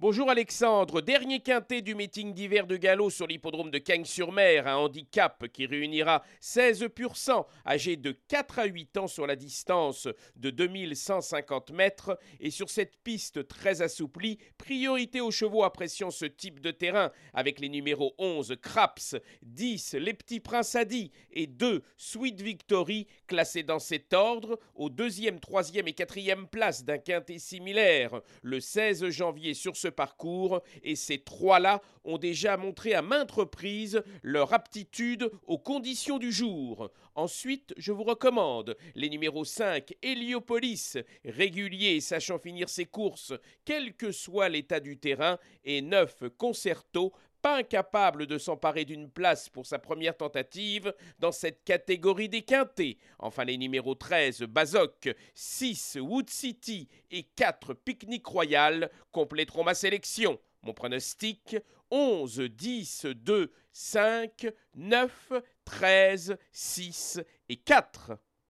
Bonjour Alexandre, dernier quintet du meeting d'hiver de galop sur l'hippodrome de Cagnes-sur-Mer, un handicap qui réunira 16 pur sang âgés de 4 à 8 ans sur la distance de 2150 mètres. Et sur cette piste très assouplie, priorité aux chevaux appréciant ce type de terrain avec les numéros 11 Craps, 10 Les Petits Princes Adi et 2 Sweet Victory classés dans cet ordre aux deuxième, troisième et quatrième places d'un quintet similaire. Le 16 janvier sur ce parcours et ces trois-là ont déjà montré à maintes reprises leur aptitude aux conditions du jour. Ensuite, je vous recommande les numéros 5 Héliopolis, régulier sachant finir ses courses quel que soit l'état du terrain, et 9 Concerto, pas incapable de s'emparer d'une place pour sa première tentative dans cette catégorie des quintés. Enfin, les numéros 13 Bazoc, 6 Wood City et 4 Picnic Royal compléteront ma sélection. Mon pronostic 11, 10, 2, 5, 9, 13, 6 et 4.